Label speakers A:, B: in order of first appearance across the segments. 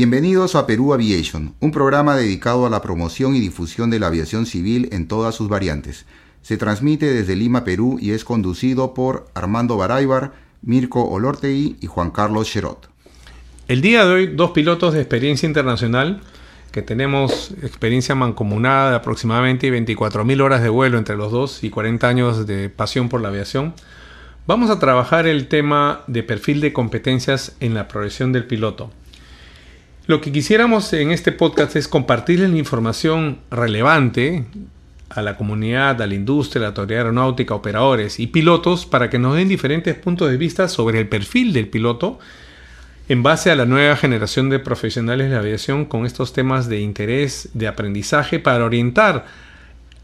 A: Bienvenidos a Perú Aviation, un programa dedicado a la promoción y difusión de la aviación civil en todas sus variantes. Se transmite desde Lima, Perú y es conducido por Armando Baraybar, Mirko Olortegui y Juan Carlos Cherot.
B: El día de hoy, dos pilotos de experiencia internacional que tenemos experiencia mancomunada de aproximadamente 24.000 horas de vuelo entre los dos y 40 años de pasión por la aviación, vamos a trabajar el tema de perfil de competencias en la progresión del piloto. Lo que quisiéramos en este podcast es compartirles la información relevante a la comunidad, a la industria, a la autoridad aeronáutica, operadores y pilotos para que nos den diferentes puntos de vista sobre el perfil del piloto en base a la nueva generación de profesionales de la aviación con estos temas de interés, de aprendizaje para orientar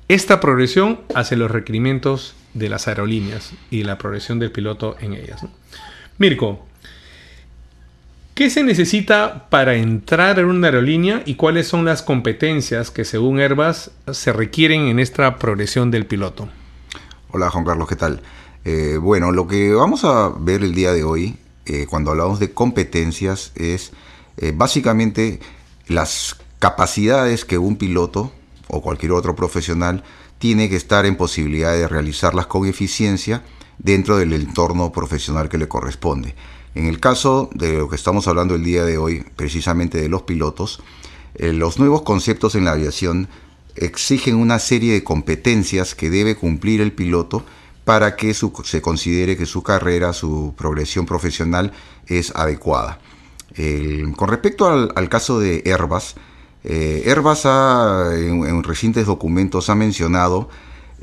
B: esta progresión hacia los requerimientos de las aerolíneas y la progresión del piloto en ellas. Mirko, ¿Qué se necesita para entrar en una aerolínea y cuáles son las competencias que según Airbus se requieren en esta progresión del piloto?
A: Hola Juan Carlos, ¿qué tal? Eh, bueno, lo que vamos a ver el día de hoy, eh, cuando hablamos de competencias, es eh, básicamente las capacidades que un piloto o cualquier otro profesional tiene que estar en posibilidad de realizarlas con eficiencia dentro del entorno profesional que le corresponde. En el caso de lo que estamos hablando el día de hoy, precisamente de los pilotos, eh, los nuevos conceptos en la aviación exigen una serie de competencias que debe cumplir el piloto para que se considere que su carrera, su progresión profesional es adecuada. con respecto al, caso de Airbus, eh, Airbus en recientes documentos ha mencionado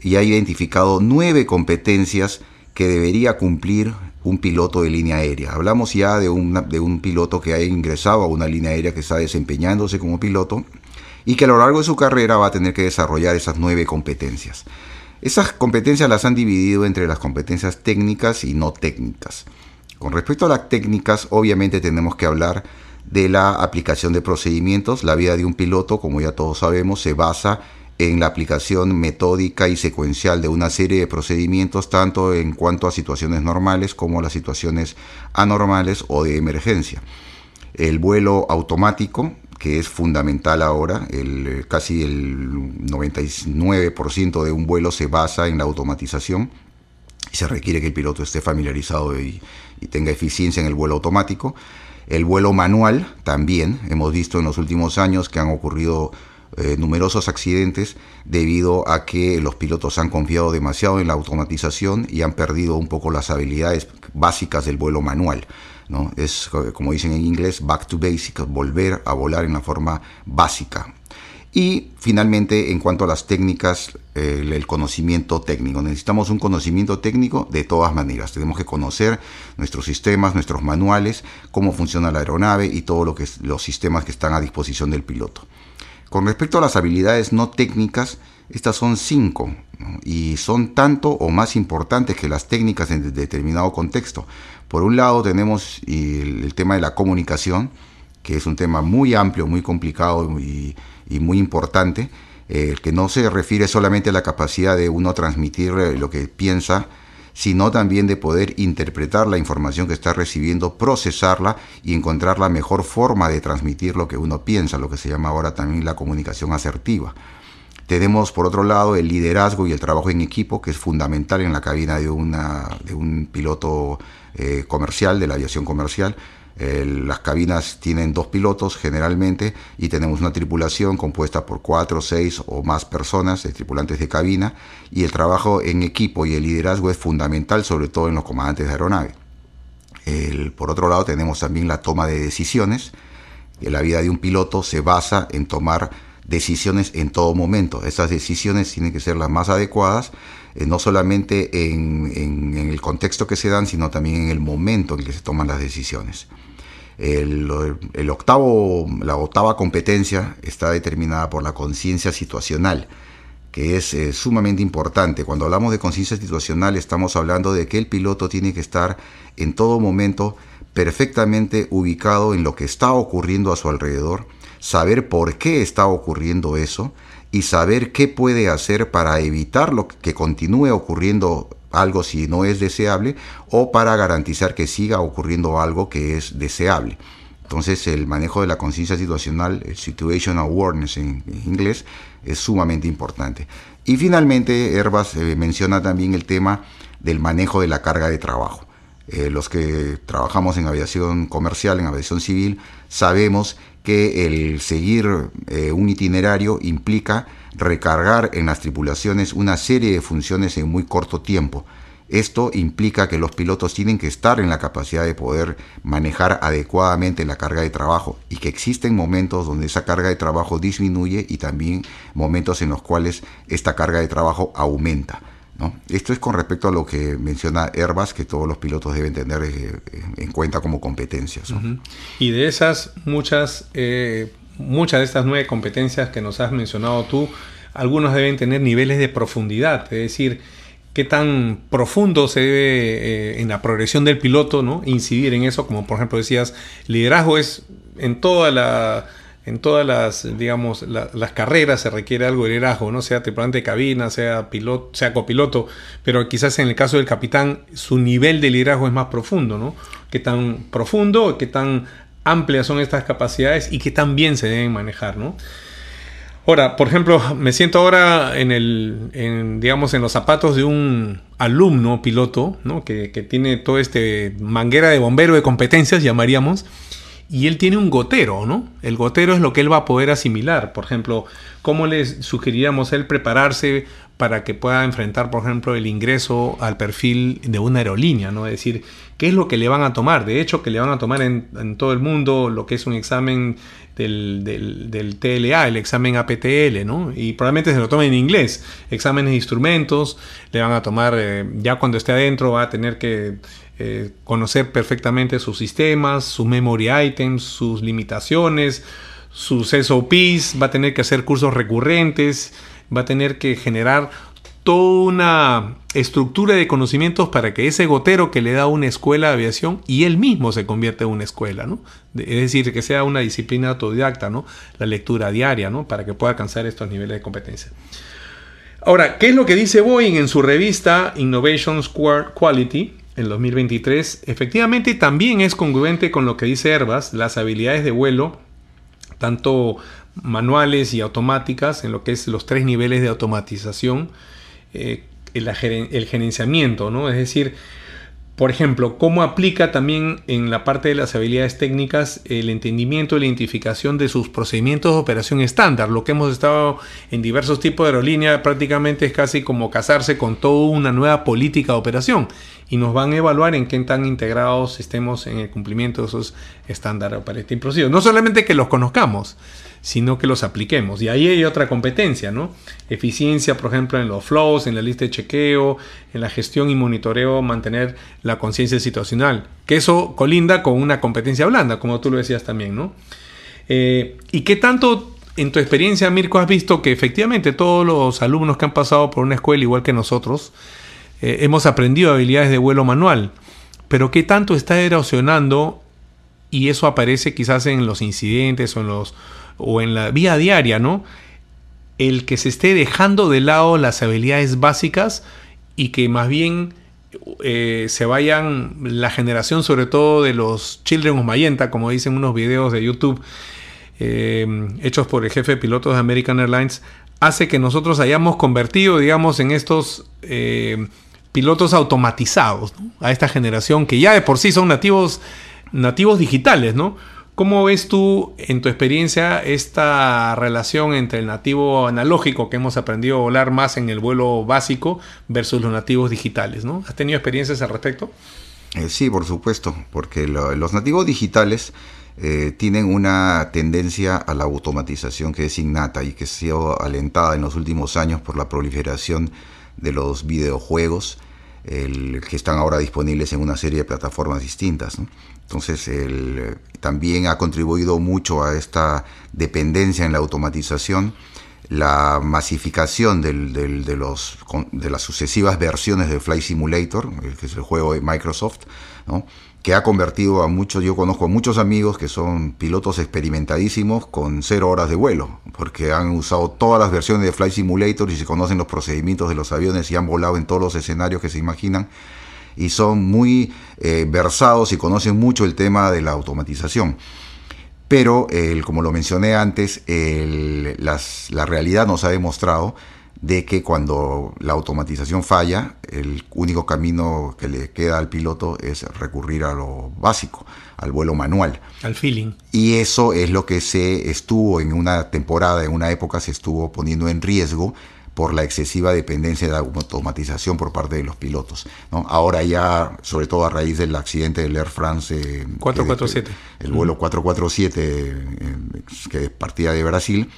A: y ha identificado nueve competencias que debería cumplir un piloto de línea aérea. Hablamos ya de, de un piloto que ha ingresado a una línea aérea que está desempeñándose como piloto y que a lo largo de su carrera va a tener que desarrollar esas nueve competencias. Esas competencias las han dividido entre las competencias técnicas y no técnicas. Con respecto a las técnicas, obviamente tenemos que hablar de la aplicación de procedimientos. La vida de un piloto, como ya todos sabemos, se basa en la aplicación metódica y secuencial de una serie de procedimientos, tanto en cuanto a situaciones normales como las situaciones anormales o de emergencia. El vuelo automático, que es fundamental ahora, el, casi el 99% de un vuelo se basa en la automatización y se requiere que el piloto esté familiarizado y tenga eficiencia en el vuelo automático. El vuelo manual también, hemos visto en los últimos años que han ocurrido eh, numerosos accidentes debido a que los pilotos han confiado demasiado en la automatización y han perdido un poco las habilidades básicas del vuelo manual. Es, como dicen en inglés, back to basics, volver a volar en la forma básica. Y finalmente, en cuanto a las técnicas, el conocimiento técnico. Necesitamos un conocimiento técnico de todas maneras. Tenemos que conocer nuestros sistemas, nuestros manuales, cómo funciona la aeronave y todos lo que, los sistemas que están a disposición del piloto. Con respecto a las habilidades no técnicas, estas son cinco y son tanto o más importantes que las técnicas en determinado contexto. Por un lado tenemos el, tema de la comunicación, que es un tema muy amplio, muy complicado y, muy importante, eh, que no se refiere solamente a la capacidad de uno transmitir eh, lo que piensa, sino también de poder interpretar la información que está recibiendo, procesarla y encontrar la mejor forma de transmitir lo que uno piensa, lo que se llama ahora también la comunicación asertiva. Tenemos por otro lado el liderazgo y el trabajo en equipo, que es fundamental en la cabina de, un piloto eh, comercial, de la aviación comercial, las cabinas tienen dos pilotos generalmente y tenemos una tripulación compuesta por cuatro, seis o más personas, de tripulantes de cabina, y el trabajo en equipo y el liderazgo es fundamental, sobre todo en los comandantes de aeronave. por otro lado, tenemos también la toma de decisiones. La vida de un piloto se basa en tomar decisiones en todo momento. Esas decisiones tienen que ser las más adecuadas, eh, no solamente en, en, el contexto que se dan, sino también en el momento en que se toman las decisiones. El, octavo, la octava competencia está determinada por la conciencia situacional, que es eh, sumamente importante. Cuando hablamos de conciencia situacional estamos hablando de que el piloto tiene que estar en todo momento perfectamente ubicado en lo que está ocurriendo a su alrededor, saber por qué está ocurriendo eso y saber qué puede hacer para evitar lo que continúe ocurriendo algo si no es deseable o para garantizar que siga ocurriendo algo que es deseable. Entonces el manejo de la conciencia situacional, el situational awareness en, inglés, es sumamente importante. Y finalmente, Herbas eh, menciona también el tema del manejo de la carga de trabajo. Eh, los que trabajamos en aviación comercial, en aviación civil, sabemos que el seguir eh, un itinerario implica recargar en las tripulaciones una serie de funciones en muy corto tiempo. Esto implica que los pilotos tienen que estar en la capacidad de poder manejar adecuadamente la carga de trabajo y que existen momentos donde esa carga de trabajo disminuye y también momentos en los cuales esta carga de trabajo aumenta. ¿No? Esto es con respecto a lo que menciona Airbus, que todos los pilotos deben tener eh, en cuenta como competencias.
B: Y de esas muchas, eh, muchas de estas nueve competencias que nos has mencionado tú, algunos deben tener niveles de profundidad, es decir, qué tan profundo se debe eh, en la progresión del piloto, ¿no? Incidir en eso, como por ejemplo decías, liderazgo es en toda la en todas las, digamos, las carreras se requiere algo de liderazgo, ¿no? Sea tripulante de cabina, sea piloto, sea copiloto, pero quizás en el caso del capitán su nivel de liderazgo es más profundo, ¿no? Qué tan profundo, qué tan amplias son estas capacidades y qué tan bien se deben manejar, ¿no? Ahora, por ejemplo, me siento ahora en el, digamos, en los zapatos de un alumno piloto, ¿no? Que, que, tiene todo este manguera de bombero de competencias, llamaríamos, y él tiene un gotero, ¿no? El gotero es lo que él va a poder asimilar. Por ejemplo, ¿cómo le sugeriríamos él prepararse para que pueda enfrentar, por ejemplo, el ingreso al perfil de una aerolínea, ¿no? Es decir, ¿qué es lo que le van a tomar? De hecho, que le van a tomar en, en todo el mundo lo que es un examen del, del, TLA, el examen APTL, ¿no? Y probablemente se lo tomen en inglés. Exámenes de instrumentos, le van a tomar, eh, ya cuando esté adentro va a tener que eh, conocer perfectamente sus sistemas, sus memory items, sus limitaciones, sus SOPs, va a tener que hacer cursos recurrentes, va a tener que generar toda una estructura de conocimientos para que ese gotero que le da una escuela de aviación y él mismo se convierta en una escuela, ¿no? Es decir, que sea una disciplina autodidacta. La lectura diaria, ¿no? Para que pueda alcanzar estos niveles de competencia. Ahora, ¿qué es lo que dice Boeing en su revista Innovation Square Quality en 2023? Efectivamente, también es congruente con lo que dice Airbus, las habilidades de vuelo, tanto manuales y automáticas, en lo que es los tres niveles de automatización, eh, el, el, gerenciamiento, ¿no? Es decir, por ejemplo, cómo aplica también en la parte de las habilidades técnicas el entendimiento y la identificación de sus procedimientos de operación estándar. Lo que hemos estado en diversos tipos de aerolínea prácticamente es casi como casarse con toda una nueva política de operación y nos van a evaluar en qué tan integrados estemos en el cumplimiento de esos estándares operating procedures. No solamente que los conozcamos, sino que los apliquemos. Y ahí hay otra competencia, ¿no? Eficiencia, por ejemplo, en los flows, en la lista de chequeo, en la gestión y monitoreo, mantener la conciencia situacional. Que eso colinda con una competencia blanda, como tú lo decías también, ¿no? Eh, ¿Y qué tanto en tu experiencia, Mirko, has visto que efectivamente todos los alumnos que han pasado por una escuela igual que nosotros, eh, hemos aprendido habilidades de vuelo manual? Pero qué tanto está erosionando y eso aparece quizás en los incidentes o en los o en la vía diaria, ¿no? El que se esté dejando de lado las habilidades básicas y que más bien eh, se vayan la generación, sobre todo de los Children of Mayenta, como dicen unos videos de YouTube eh, hechos por el jefe de pilotos de American Airlines, hace que nosotros hayamos convertido, digamos, en estos eh, pilotos automatizados a esta generación que ya de por sí son nativos, nativos digitales, ¿no? ¿Cómo ves tú en tu experiencia esta relación entre el nativo analógico que hemos aprendido a volar más en el vuelo básico versus los nativos digitales? ¿no? ¿Has tenido experiencias al respecto?
A: Eh, sí, por supuesto, porque los nativos digitales eh, tienen una tendencia a la automatización que es innata y que ha sido alentada en los últimos años por la proliferación de los videojuegos el, que están ahora disponibles en una serie de plataformas distintas. Entonces, el, también ha contribuido mucho a esta dependencia en la automatización, la masificación del, de, los, de las sucesivas versiones de Flight Simulator, que es el juego de Microsoft, ¿no? Que ha convertido a muchos, yo conozco a muchos amigos que son pilotos experimentadísimos con cero horas de vuelo, porque han usado todas las versiones de Flight Simulator y se conocen los procedimientos de los aviones y han volado en todos los escenarios que se imaginan y son muy eh, versados y conocen mucho el tema de la automatización. Pero, como lo mencioné antes, la realidad nos ha demostrado de que cuando la automatización falla, el único camino que le queda al piloto es recurrir a lo básico, al vuelo manual.
B: Al feeling.
A: Y eso es lo que se estuvo en una temporada, en una época se estuvo poniendo en riesgo por la excesiva dependencia de automatización por parte de los pilotos. ¿no? Ahora ya, sobre todo a raíz del accidente del Air France
B: 447, eh,
A: el vuelo 447 eh, que partía de Brasil,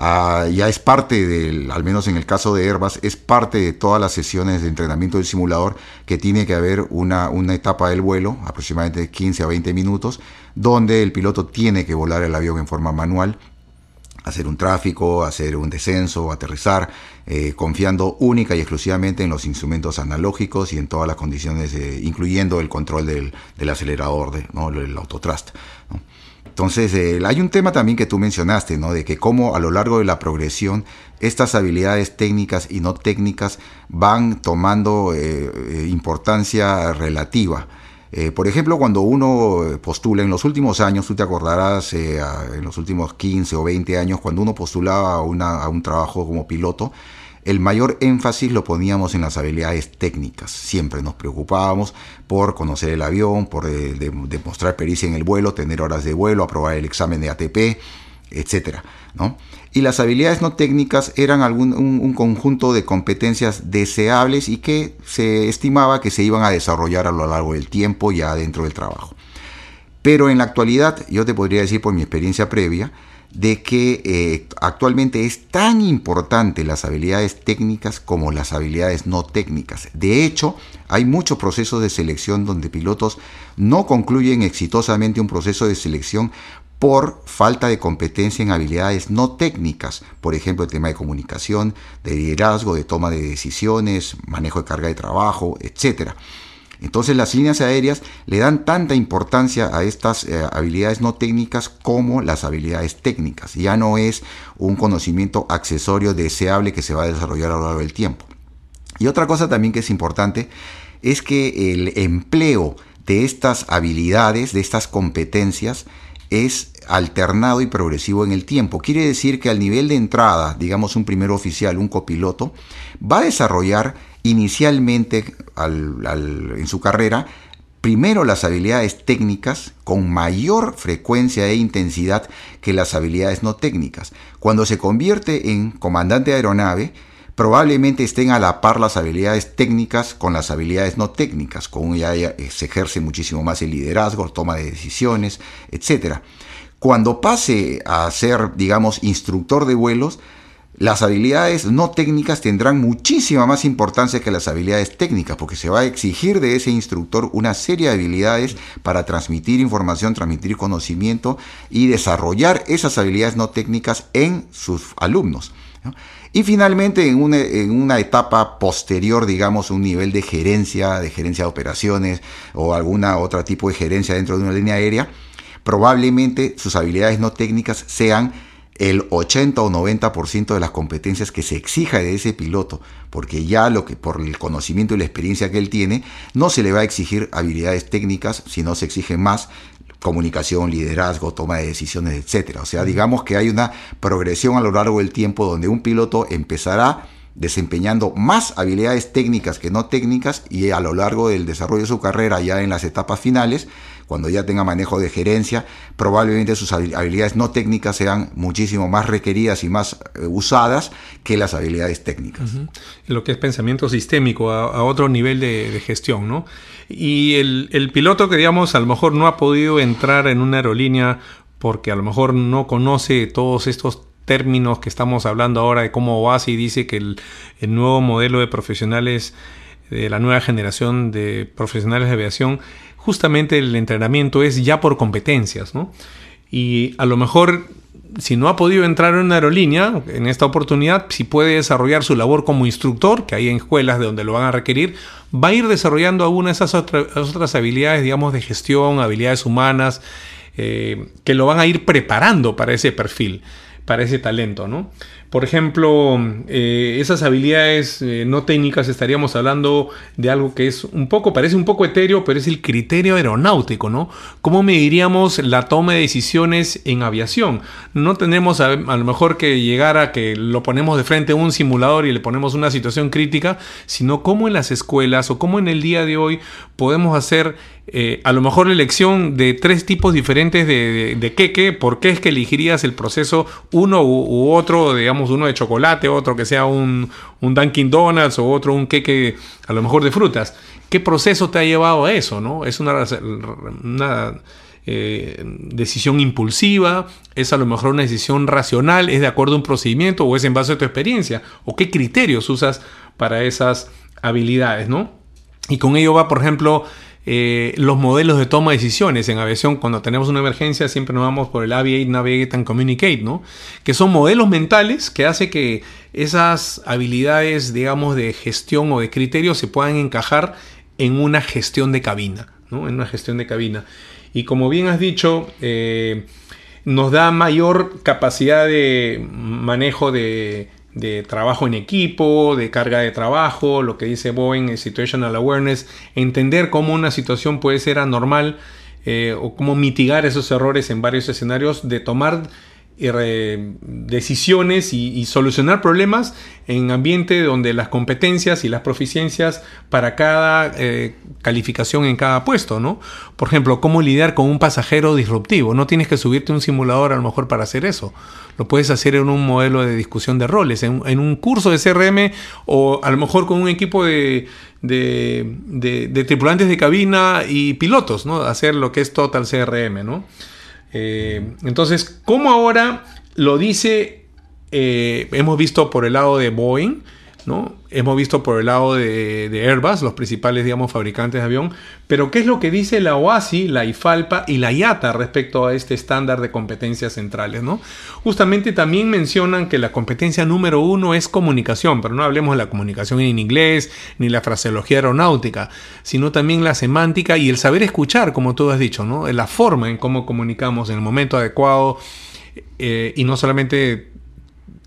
A: Ah, ya es parte del, al menos en el caso de Airbus, es parte de todas las sesiones de entrenamiento del simulador que tiene que haber una, una etapa del vuelo, aproximadamente 15 a 20 minutos, donde el piloto tiene que volar el avión en forma manual, hacer un tráfico, hacer un descenso, aterrizar, eh, confiando única y exclusivamente en los instrumentos analógicos y en todas las condiciones, incluyendo el control del, del acelerador, de, ¿no? el autotrust. ¿no? Entonces, eh, hay un tema también que tú mencionaste, ¿no? De que cómo a lo largo de la progresión estas habilidades técnicas y no técnicas van tomando eh, eh, importancia relativa. por ejemplo, cuando uno postula en los últimos años, tú te acordarás, en los últimos 15 o 20 años, cuando uno postulaba a un trabajo como piloto, el mayor énfasis lo poníamos en las habilidades técnicas. Siempre nos preocupábamos por conocer el avión, por eh, demostrar pericia en el vuelo, tener horas de vuelo, aprobar el examen de ATP, etc. ¿no? Y las habilidades no técnicas eran algún, un, conjunto de competencias deseables y que se estimaba que se iban a desarrollar a lo largo del tiempo ya dentro del trabajo. Pero en la actualidad, yo te podría decir por mi experiencia previa, de que eh, actualmente es tan importante las habilidades técnicas como las habilidades no técnicas. De hecho, hay muchos procesos de selección donde pilotos no concluyen exitosamente un proceso de selección por falta de competencia en habilidades no técnicas, por ejemplo, el tema de comunicación, de liderazgo, de toma de decisiones, manejo de carga de trabajo, etcétera. Entonces las líneas aéreas le dan tanta importancia a estas eh, habilidades no técnicas como las habilidades técnicas. Ya no es un conocimiento accesorio deseable que se va a desarrollar a lo largo del tiempo. Y otra cosa también que es importante es que el empleo de estas habilidades, de estas competencias, es alternado y progresivo en el tiempo. Quiere decir que al nivel de entrada, digamos un primer oficial, un copiloto, va a desarrollar inicialmente en su carrera primero las habilidades técnicas con mayor frecuencia e intensidad que las habilidades no técnicas. Cuando se convierte en comandante de aeronave, probablemente estén a la par las habilidades técnicas con las habilidades no técnicas, con ya se ejerce muchísimo más el liderazgo, toma de decisiones, etc. Cuando pase a ser, digamos, instructor de vuelos, las habilidades no técnicas tendrán muchísima más importancia que las habilidades técnicas, porque se va a exigir de ese instructor una serie de habilidades para transmitir información, transmitir conocimiento y desarrollar esas habilidades no técnicas en sus alumnos. Y finalmente, en una, en una, etapa posterior, digamos, un nivel de gerencia, de gerencia de operaciones o alguna otra tipo de gerencia dentro de una línea aérea, probablemente sus habilidades no técnicas sean el 80 o 90% de las competencias que se exija de ese piloto, porque ya lo que por el conocimiento y la experiencia que él tiene, no se le va a exigir habilidades técnicas, sino se exige más comunicación, liderazgo, toma de decisiones, etcétera. O sea, digamos que hay una progresión a lo largo del tiempo donde un piloto empezará desempeñando más habilidades técnicas que no técnicas y a lo largo del desarrollo de su carrera, ya en las etapas finales, cuando ya tenga manejo de gerencia, probablemente sus habilidades no técnicas sean muchísimo más requeridas y más eh, usadas que las habilidades técnicas.
B: Lo que es pensamiento sistémico a, otro nivel de, gestión, ¿no? Y el, piloto que, digamos, a lo mejor no ha podido entrar en una aerolínea porque a lo mejor no conoce todos estos términos que estamos hablando ahora de cómo y dice que el, nuevo modelo de profesionales de la nueva generación de profesionales de aviación, justamente el entrenamiento es ya por competencias, ¿no? Y a lo mejor, si no ha podido entrar en una aerolínea, en esta oportunidad, si puede desarrollar su labor como instructor, que hay en escuelas de donde lo van a requerir, va a ir desarrollando algunas de esas otras habilidades, digamos, de gestión, habilidades humanas, eh, que lo van a ir preparando para ese perfil para ese talento, ¿no? Por ejemplo, eh, esas habilidades eh, no técnicas, estaríamos hablando de algo que es un poco, parece un poco etéreo, pero es el criterio aeronáutico, ¿no? ¿Cómo mediríamos la toma de decisiones en aviación? No tenemos a, lo mejor que llegar a que lo ponemos de frente a un simulador y le ponemos una situación crítica, sino cómo en las escuelas o cómo en el día de hoy podemos hacer eh, a lo mejor la elección de tres tipos diferentes de, de, queque, ¿por qué es que elegirías el proceso uno u, otro, digamos uno de chocolate, otro que sea un, un, Dunkin' Donuts o otro un queque a lo mejor de frutas? ¿Qué proceso te ha llevado a eso? ¿no? ¿Es una, una eh, decisión impulsiva? ¿Es a lo mejor una decisión racional? ¿Es de acuerdo a un procedimiento o es en base a tu experiencia? ¿O qué criterios usas para esas habilidades? ¿no? Y con ello va, por ejemplo, eh, los modelos de toma de decisiones en aviación. Cuando tenemos una emergencia siempre nos vamos por el Aviate, Navigate and Communicate, ¿no? Que son modelos mentales que hace que esas habilidades, digamos, de gestión o de criterio se puedan encajar en una gestión de cabina, ¿no? En una gestión de cabina. Y como bien has dicho, eh, nos da mayor capacidad de manejo de de trabajo en equipo, de carga de trabajo, lo que dice Boeing, situational awareness, entender cómo una situación puede ser anormal eh, o cómo mitigar esos errores en varios escenarios, de tomar decisiones y, solucionar problemas en ambiente donde las competencias y las proficiencias para cada eh, calificación en cada puesto, ¿no? Por ejemplo, cómo lidiar con un pasajero disruptivo. No tienes que subirte un simulador a lo mejor para hacer eso. Lo puedes hacer en un modelo de discusión de roles, en, un curso de CRM o a lo mejor con un equipo de, de, tripulantes de cabina y pilotos, ¿no? Hacer lo que es Total CRM, ¿no? Eh, entonces, ¿cómo ahora lo dice? Eh, hemos visto por el lado de Boeing, Hemos visto por el lado de, Airbus, los principales, digamos, fabricantes de avión, pero ¿qué es lo que dice la OASI, la IFALPA y la IATA respecto a este estándar de competencias centrales. Justamente también mencionan que la competencia número uno es comunicación, pero no hablemos de la comunicación en inglés, ni la fraseología aeronáutica, sino también la semántica y el saber escuchar, como tú has dicho. La forma en cómo comunicamos en el momento adecuado eh, y no solamente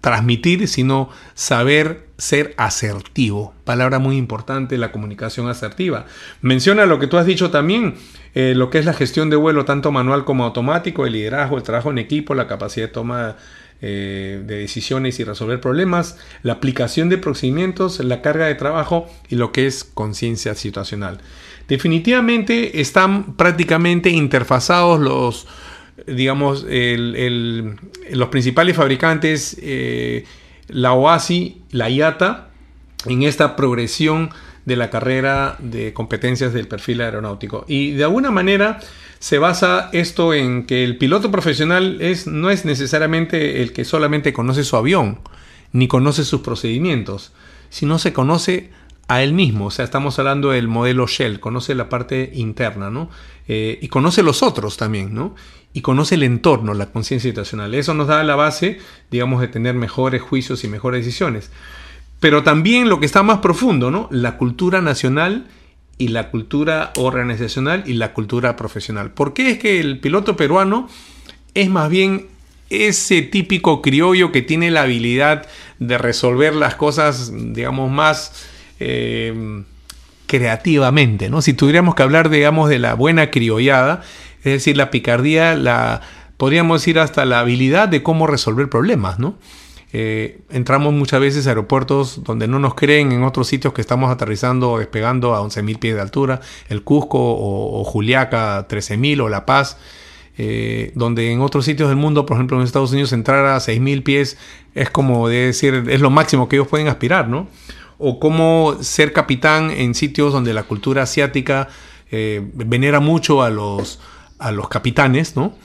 B: transmitir, sino saber ser asertivo. Palabra muy importante, la comunicación asertiva. Menciona lo que tú has dicho también, eh, lo que es la gestión de vuelo, tanto manual como automático, el liderazgo, el trabajo en equipo, la capacidad de toma eh, de decisiones y resolver problemas, la aplicación de procedimientos, la carga de trabajo y lo que es conciencia situacional. Definitivamente están prácticamente interfazados los, digamos, los principales fabricantes, eh, la OASI, la IATA, en esta progresión de la carrera de competencias del perfil aeronáutico. Y de alguna manera se basa esto en que el piloto profesional es, no es necesariamente el que solamente conoce su avión, ni conoce sus procedimientos, sino se conoce a él mismo. O sea, estamos hablando del modelo Shell, conoce la parte interna, ¿no? Eh, y conoce los otros también, ¿no? Y conoce el entorno, la conciencia situacional. Eso nos da la base, digamos, de tener mejores juicios y mejores decisiones. Pero también lo que está más profundo, ¿no? La cultura nacional y la cultura organizacional y la cultura profesional. ¿Por qué es que el piloto peruano es más bien ese típico criollo que tiene la habilidad de resolver las cosas, digamos, más eh, creativamente, ¿no? Si tuviéramos que hablar, digamos, de la buena criollada, es decir, la picardía, la, podríamos decir hasta la habilidad de cómo resolver problemas, ¿no? Eh, entramos muchas veces a aeropuertos donde no nos creen, en otros sitios que estamos aterrizando o despegando a 11.000 pies de altura, el Cusco o, Juliaca 13.000 o La Paz, eh, donde en otros sitios del mundo, por ejemplo en Estados Unidos, entrar a 6.000 pies es como decir, es lo máximo que ellos pueden aspirar, ¿no? O cómo ser capitán en sitios donde la cultura asiática eh, venera mucho a los, a los capitanes, ¿no?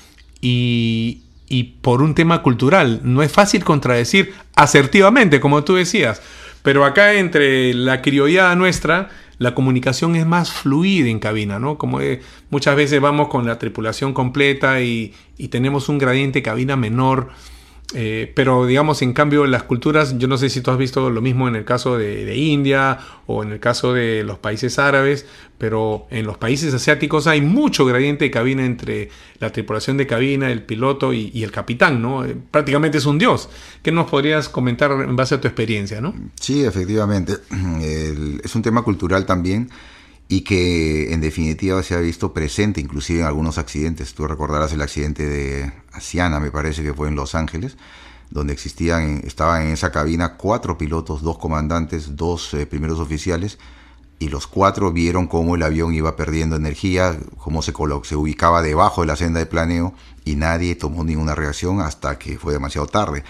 B: Y, y por un tema cultural. No es fácil contradecir asertivamente, como tú decías. Pero acá entre la criollada nuestra, la comunicación es más fluida en cabina, ¿no? Como muchas veces vamos con la tripulación completa y, y, tenemos un gradiente cabina menor Eh, pero digamos, en cambio, las culturas, yo no sé si tú has visto lo mismo en el caso de, India o en el caso de los países árabes, pero en los países asiáticos hay mucho gradiente de cabina entre la tripulación de cabina, el piloto y, el capitán, ¿no? Eh, prácticamente es un dios. ¿Qué nos podrías comentar en base a tu experiencia, no?
A: Sí, efectivamente. es un tema cultural también y que en definitiva se ha visto presente inclusive en algunos accidentes. Tú recordarás el accidente de Asiana, me parece que fue en Los Ángeles, donde existían, estaban en esa cabina cuatro pilotos, dos comandantes, dos eh, primeros oficiales, y los cuatro vieron cómo el avión iba perdiendo energía, cómo se, se ubicaba debajo de la senda de planeo, y nadie tomó ninguna reacción hasta que fue demasiado tarde.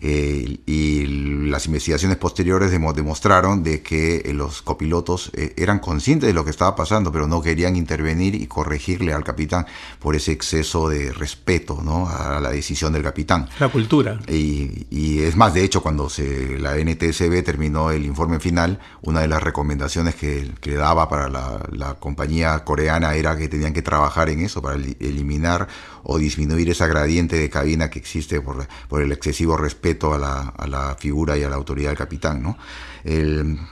A: Eh, y las investigaciones posteriores demostraron de que eh, los copilotos eh, eran conscientes de lo que estaba pasando, pero no querían intervenir y corregirle al capitán por ese exceso de respeto ¿no? a la decisión del capitán.
B: La cultura.
A: Y, es más, de hecho, cuando se, la NTSB terminó el informe final, una de las recomendaciones que, que daba para la, la compañía coreana era que tenían que trabajar en eso, para eliminar o disminuir esa gradiente de cabina que existe por, por el excesivo respeto a la, a la, figura y a la autoridad del capitán. ¿no?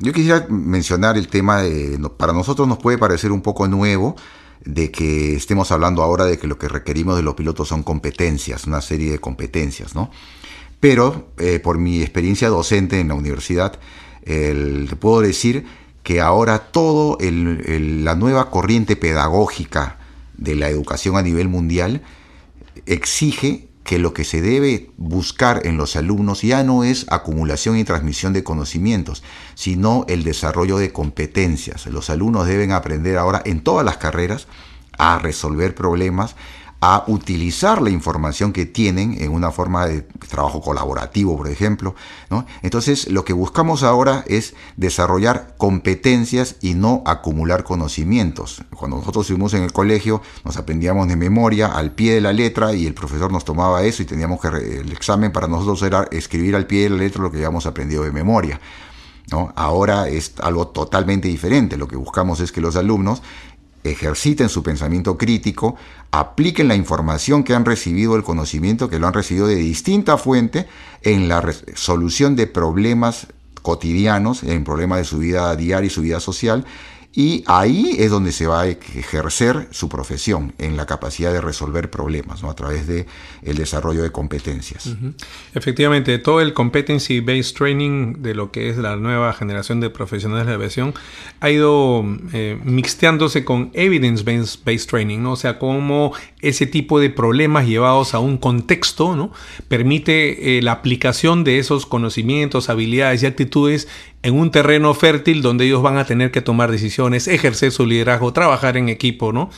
A: yo quisiera mencionar el tema, de, para nosotros nos puede parecer un poco nuevo, de que estemos hablando ahora de que lo que requerimos de los pilotos son competencias, una serie de competencias, ¿no? Pero eh, por mi experiencia docente en la universidad, te puedo decir que ahora todo la nueva corriente pedagógica de la educación a nivel mundial exige que lo que se debe buscar en los alumnos ya no es acumulación y transmisión de conocimientos, sino el desarrollo de competencias. Los alumnos deben aprender ahora en todas las carreras a resolver problemas, a utilizar la información que tienen en una forma de trabajo colaborativo, por ejemplo. ¿no? Entonces, lo que buscamos ahora es desarrollar competencias y no acumular conocimientos. Cuando nosotros estuvimos en el colegio, nos aprendíamos de memoria al pie de la letra y el profesor nos tomaba eso y teníamos que, el examen para nosotros era escribir al pie de la letra lo que habíamos aprendido de memoria. ¿No? Ahora es algo totalmente diferente. Lo que buscamos es que los alumnos ejerciten su pensamiento crítico, apliquen la información que han recibido, el conocimiento que lo han recibido de distinta fuente en la solución de problemas cotidianos, en problemas de su vida diaria y su vida social, y ahí es donde se va a ejercer su profesión, en la capacidad de resolver problemas, ¿no? a través de el desarrollo de competencias.
B: Efectivamente, todo el competency-based training de lo que es la nueva generación de profesionales de aviación ha ido eh, mixteándose con evidence-based training, ¿no? o sea, cómo ese tipo de problemas llevados a un contexto ¿no? permite eh, la aplicación de esos conocimientos, habilidades y actitudes en un terreno fértil donde ellos van a tener que tomar decisiones, ejercer su liderazgo, trabajar en equipo, ¿no?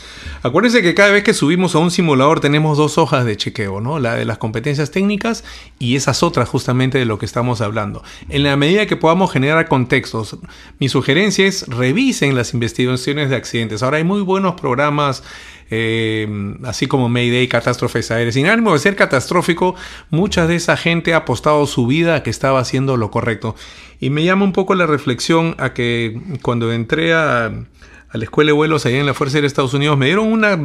B: Acuérdense que cada vez que subimos a un simulador tenemos dos hojas de chequeo, ¿no? La de las competencias técnicas y esas otras justamente de lo que estamos hablando. En la medida que podamos generar contextos, mi sugerencia es revisen las investigaciones de accidentes. Ahora hay muy buenos programas eh, así como Mayday, catástrofes aéreas. Sin ánimo de ser catastrófico, mucha de esa gente ha apostado su vida a que estaba haciendo lo correcto. Y me llama un poco la reflexión a que cuando entré a, la escuela de vuelos allá en la Fuerza de Estados Unidos, me dieron una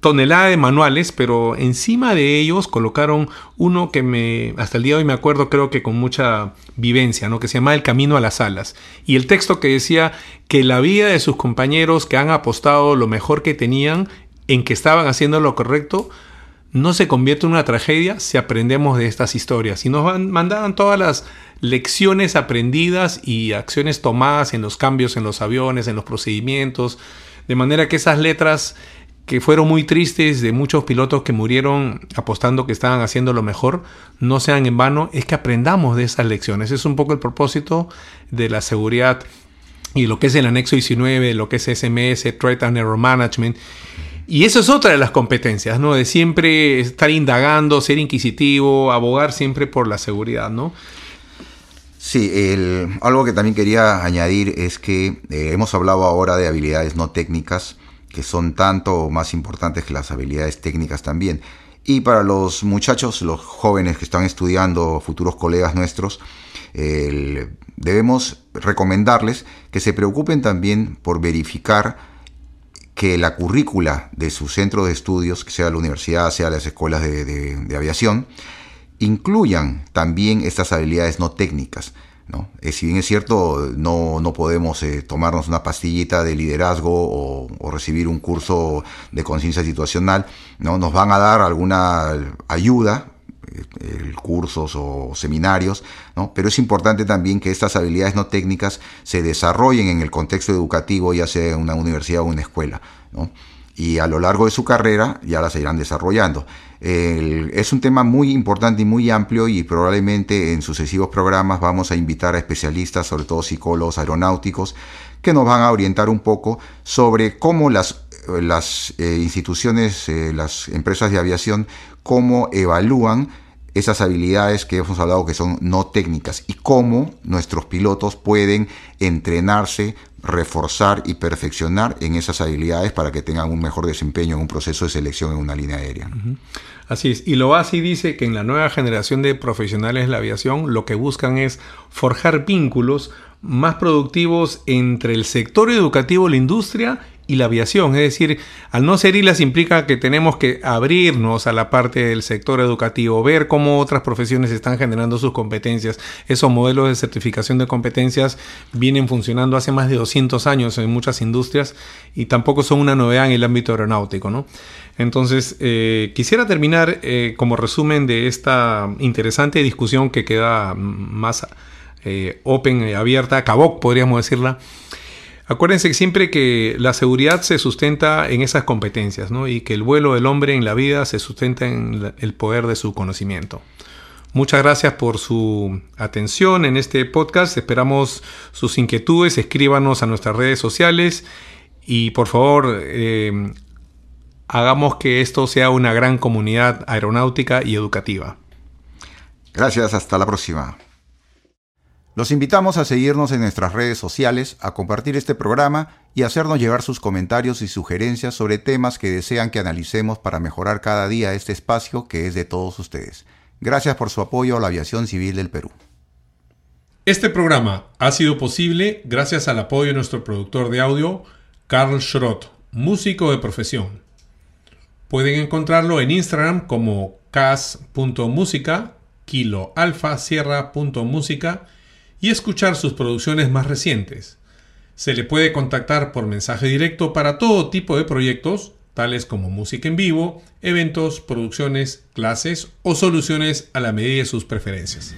B: tonelada de manuales, pero encima de ellos colocaron uno que me, hasta el día de hoy me acuerdo, creo que con mucha vivencia, ¿no? que se llama El Camino a las Alas. Y el texto que decía que la vida de sus compañeros que han apostado lo mejor que tenían en que estaban haciendo lo correcto, no se convierte en una tragedia si aprendemos de estas historias. Y nos mandaban todas las lecciones aprendidas y acciones tomadas en los cambios en los aviones, en los procedimientos, de manera que esas letras que fueron muy tristes de muchos pilotos que murieron apostando que estaban haciendo lo mejor, no sean en vano, es que aprendamos de esas lecciones. Es un poco el propósito de la seguridad y lo que es el anexo 19, lo que es SMS, Threat and Error Management y eso es otra de las competencias, ¿no? De siempre estar indagando, ser inquisitivo, abogar siempre por la seguridad, ¿no?
A: Sí, algo que también quería añadir es que eh, hemos hablado ahora de habilidades no técnicas, que son tanto más importantes que las habilidades técnicas también. Y para los muchachos, los jóvenes que están estudiando, futuros colegas nuestros, debemos recomendarles que se preocupen también por verificar que la currícula de su centro de estudios, sea la universidad, sea las escuelas de, aviación, incluyan también estas habilidades no técnicas. ¿no? Eh, si bien es cierto, no, no podemos eh, tomarnos una pastillita de liderazgo o, recibir un curso de conciencia situacional, ¿no? nos van a dar alguna ayuda, cursos o seminarios, ¿no? pero es importante también que estas habilidades no técnicas se desarrollen en el contexto educativo, ya sea en una universidad o una escuela. ¿no? y a lo largo de su carrera ya las irán desarrollando. es un tema muy importante y muy amplio y probablemente en sucesivos programas vamos a invitar a especialistas, sobre todo psicólogos aeronáuticos, que nos van a orientar un poco sobre cómo las, las eh, instituciones, eh, las empresas de aviación, cómo evalúan esas habilidades que hemos hablado que son no técnicas y cómo nuestros pilotos pueden entrenarse, reforzar y perfeccionar en esas habilidades para que tengan un mejor desempeño en un proceso de selección en una línea aérea.
B: Así es. Y lo así dice que en la nueva generación de profesionales de la aviación lo que buscan es forjar vínculos más productivos entre el sector educativo, la industria y la aviación. Es decir, al no ser ILAS implica que tenemos que abrirnos a la parte del sector educativo, ver cómo otras profesiones están generando sus competencias. Esos modelos de certificación de competencias vienen funcionando hace más de 200 años en muchas industrias y tampoco son una novedad en el ámbito aeronáutico. ¿no? Entonces, eh, quisiera terminar eh, como resumen de esta interesante discusión que queda más eh, open, abierta, caboc podríamos decirla. Acuérdense siempre que la seguridad se sustenta en esas competencias, ¿no? Y que el vuelo del hombre en la vida se sustenta en el poder de su conocimiento. Muchas gracias por su atención en este podcast. Esperamos sus inquietudes. Escríbanos a nuestras redes sociales y por favor eh, hagamos que esto sea una gran comunidad aeronáutica y educativa.
A: Gracias, hasta la próxima. Los invitamos a seguirnos en nuestras redes sociales, a compartir este programa y hacernos llegar sus comentarios y sugerencias sobre temas que desean que analicemos para mejorar cada día este espacio que es de todos ustedes. Gracias por su apoyo a la aviación civil del Perú.
B: Este programa ha sido posible gracias al apoyo de nuestro productor de audio, Carl Schrott, músico de profesión. Pueden encontrarlo en Instagram como cas.música, kiloalfasierra.música y escuchar sus producciones más recientes. Se le puede contactar por mensaje directo para todo tipo de proyectos, tales como música en vivo, eventos, producciones, clases o soluciones a la medida de sus preferencias.